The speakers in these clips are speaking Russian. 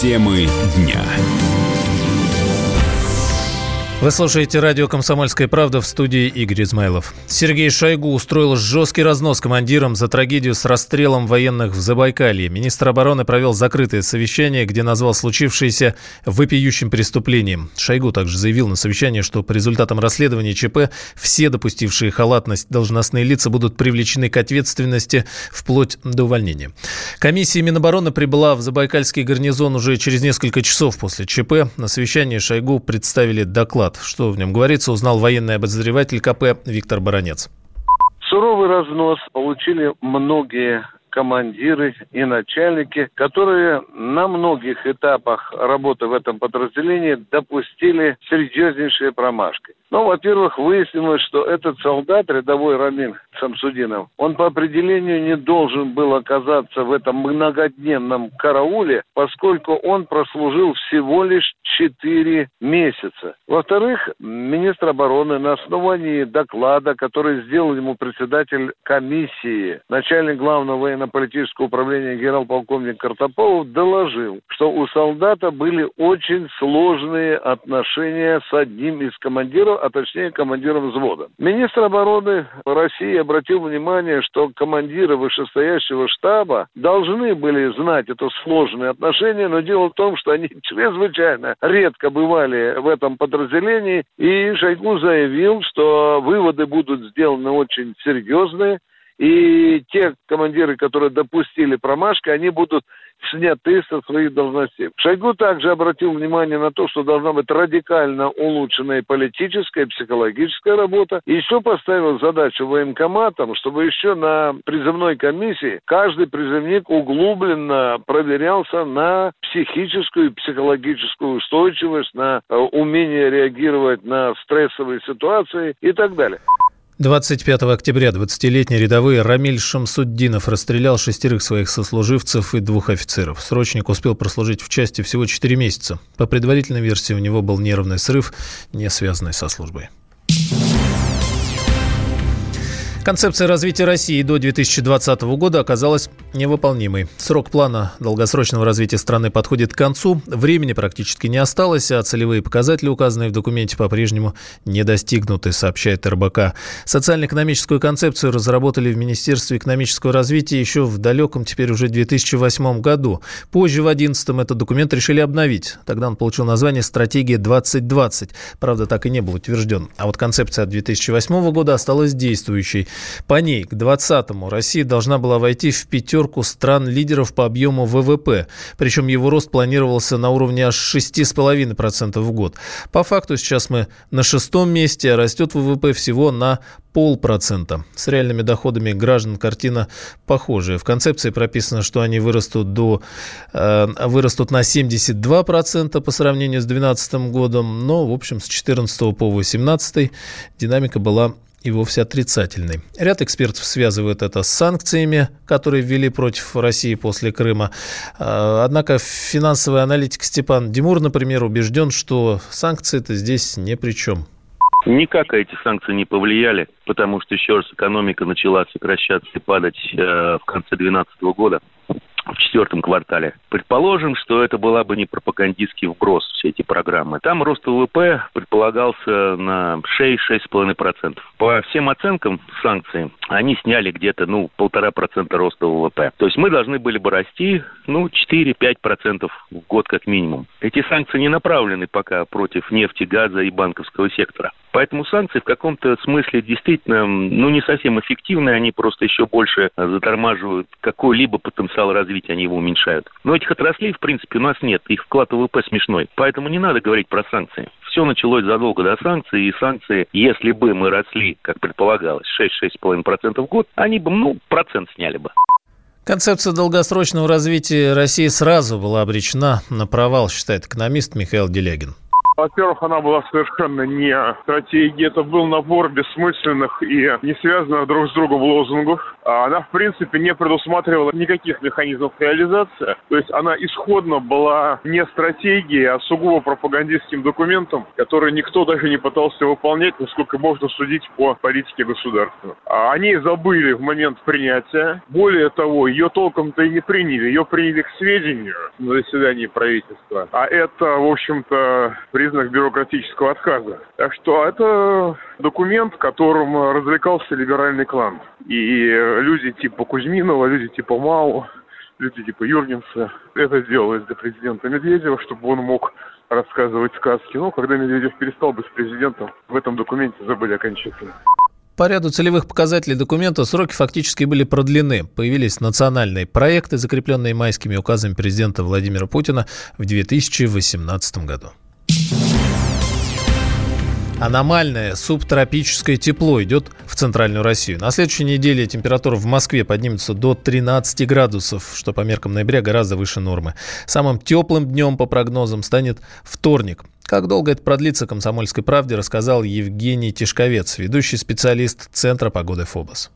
Темы дня. Вы слушаете радио «Комсомольская правда» в студии Игорь Измайлов. Сергей Шойгу устроил жесткий разнос командирам за трагедию с расстрелом военных в Забайкалье. Министр обороны провел закрытое совещание, где назвал случившееся вопиющим преступлением. Шойгу также заявил на совещании, что по результатам расследования ЧП все допустившие халатность должностные лица будут привлечены к ответственности вплоть до увольнения. Комиссия Минобороны прибыла в Забайкальский гарнизон уже через несколько часов после ЧП. На совещании Шойгу представили доклад доклад. Что в нем говорится, узнал военный обозреватель КП Виктор Баранец. Суровый разнос получили многие командиры и начальники, которые на многих этапах работы в этом подразделении допустили серьезнейшие промашки. Ну, во-первых, выяснилось, что этот солдат, рядовой Рамин Самсудинов, он по определению не должен был оказаться в этом многодневном карауле, поскольку он прослужил всего лишь 4 месяца. Во-вторых, министр обороны на основании доклада, который сделал ему председатель комиссии, начальник главного военно-политического управления генерал-полковник Картополов, доложил, что у солдата были очень сложные отношения с одним из командиров, а точнее командиром взвода. Министр обороны России обратил внимание, что командиры вышестоящего штаба должны были знать это сложные отношения, но дело в том, что они чрезвычайно редко бывали в этом подразделении, и Шойгу заявил, что выводы будут сделаны очень серьезные, и те командиры, которые допустили промашки, они будут сняты со своих должностей. Шойгу также обратил внимание на то, что должна быть радикально улучшенная политическая и психологическая работа. Еще поставил задачу военкоматам, чтобы еще на призывной комиссии каждый призывник углубленно проверялся на психическую и психологическую устойчивость, на э, умение реагировать на стрессовые ситуации и так далее. 25 октября 20-летний рядовой Рамиль Шамсуддинов расстрелял шестерых своих сослуживцев и двух офицеров. Срочник успел прослужить в части всего 4 месяца. По предварительной версии у него был нервный срыв, не связанный со службой. Концепция развития России до 2020 года оказалась невыполнимой. Срок плана долгосрочного развития страны подходит к концу, времени практически не осталось, а целевые показатели, указанные в документе, по-прежнему не достигнуты, сообщает РБК. Социально-экономическую концепцию разработали в Министерстве экономического развития еще в далеком, теперь уже 2008 году. Позже, в 2011 этот документ решили обновить. Тогда он получил название «Стратегия 2020». Правда, так и не был утвержден. А вот концепция от 2008 года осталась действующей. По ней к 2020-му Россия должна была войти в пятерку стран-лидеров по объему ВВП. Причем его рост планировался на уровне аж 6,5% в год. По факту сейчас мы на шестом месте, а растет ВВП всего на полпроцента. С реальными доходами граждан картина похожая. В концепции прописано, что они вырастут, до, э, вырастут на 72% по сравнению с 2012 годом, но, в общем, с 2014 по 2018 динамика была и вовсе отрицательный. Ряд экспертов связывают это с санкциями, которые ввели против России после Крыма. А, однако финансовый аналитик Степан Димур, например, убежден, что санкции-то здесь ни при чем. Никак эти санкции не повлияли, потому что, еще раз, экономика начала сокращаться и падать э, в конце 2012 года в четвертом квартале. Предположим, что это была бы не пропагандистский вброс, все эти программы. Там рост ВВП предполагался на 6-6,5%. По всем оценкам санкций, они сняли где-то, ну, полтора процента роста ВВП. То есть мы должны были бы расти, ну, 4-5% в год как минимум. Эти санкции не направлены пока против нефти, газа и банковского сектора. Поэтому санкции в каком-то смысле действительно, ну, не совсем эффективны, они просто еще больше затормаживают какой-либо потенциал развития, они его уменьшают. Но этих отраслей, в принципе, у нас нет, их вклад в ВВП смешной. Поэтому не надо говорить про санкции. Все началось задолго до санкций, и санкции, если бы мы росли, как предполагалось, 6-6,5% в год, они бы, ну, процент сняли бы. Концепция долгосрочного развития России сразу была обречена на провал, считает экономист Михаил Делягин. Во-первых, она была совершенно не стратегией. Это был набор бессмысленных и не связанных друг с другом лозунгов. А она, в принципе, не предусматривала никаких механизмов реализации. То есть она исходно была не стратегией, а сугубо пропагандистским документом, который никто даже не пытался выполнять, насколько можно судить по политике государства. А они забыли в момент принятия. Более того, ее толком-то и не приняли. Ее приняли к сведению на заседании правительства. А это, в общем-то, признак бюрократического отказа. Так что это документ, которым развлекался либеральный клан. И люди типа Кузьминова, люди типа Мау, люди типа Юргенса это сделали для президента Медведева, чтобы он мог рассказывать сказки. Но когда Медведев перестал быть президентом, в этом документе забыли окончательно. По ряду целевых показателей документа сроки фактически были продлены. Появились национальные проекты, закрепленные майскими указами президента Владимира Путина в 2018 году. Аномальное субтропическое тепло идет в центральную Россию. На следующей неделе температура в Москве поднимется до 13 градусов, что по меркам ноября гораздо выше нормы. Самым теплым днем, по прогнозам, станет вторник. Как долго это продлится, «Комсомольской правде» рассказал Евгений Тишковец, ведущий специалист Центра погоды ФОБОС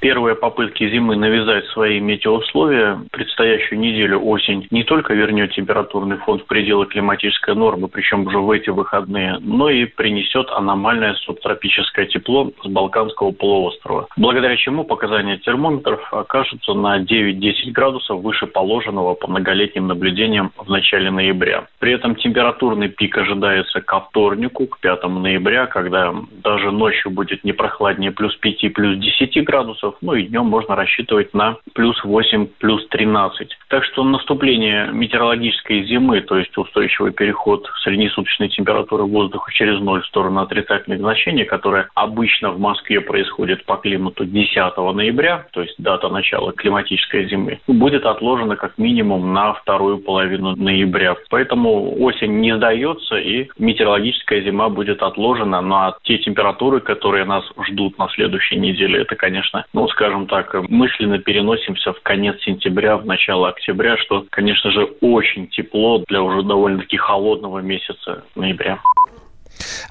первые попытки зимы навязать свои метеоусловия, предстоящую неделю осень не только вернет температурный фон в пределы климатической нормы, причем уже в эти выходные, но и принесет аномальное субтропическое тепло с Балканского полуострова, благодаря чему показания термометров окажутся на 9-10 градусов выше положенного по многолетним наблюдениям в начале ноября. При этом температурный пик ожидается ко вторнику, к 5 ноября, когда даже ночью будет не прохладнее плюс 5, плюс 10 градусов, градусов, ну и днем можно рассчитывать на плюс 8, плюс 13. Так что наступление метеорологической зимы, то есть устойчивый переход среднесуточной температуры воздуха через ноль в сторону отрицательных значений, которое обычно в Москве происходит по климату 10 ноября, то есть дата начала климатической зимы, будет отложено как минимум на вторую половину ноября. Поэтому осень не сдается и метеорологическая зима будет отложена, на те температуры, которые нас ждут на следующей неделе, это, конечно, ну, скажем так, мысленно переносимся в конец сентября, в начало октября, что, конечно же, очень тепло для уже довольно-таки холодного месяца ноября.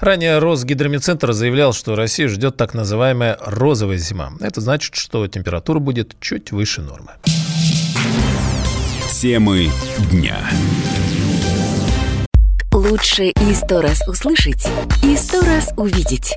Ранее Росгидромедцентр заявлял, что Россию ждет так называемая розовая зима. Это значит, что температура будет чуть выше нормы. Темы дня. Лучше и сто раз услышать, и сто раз увидеть.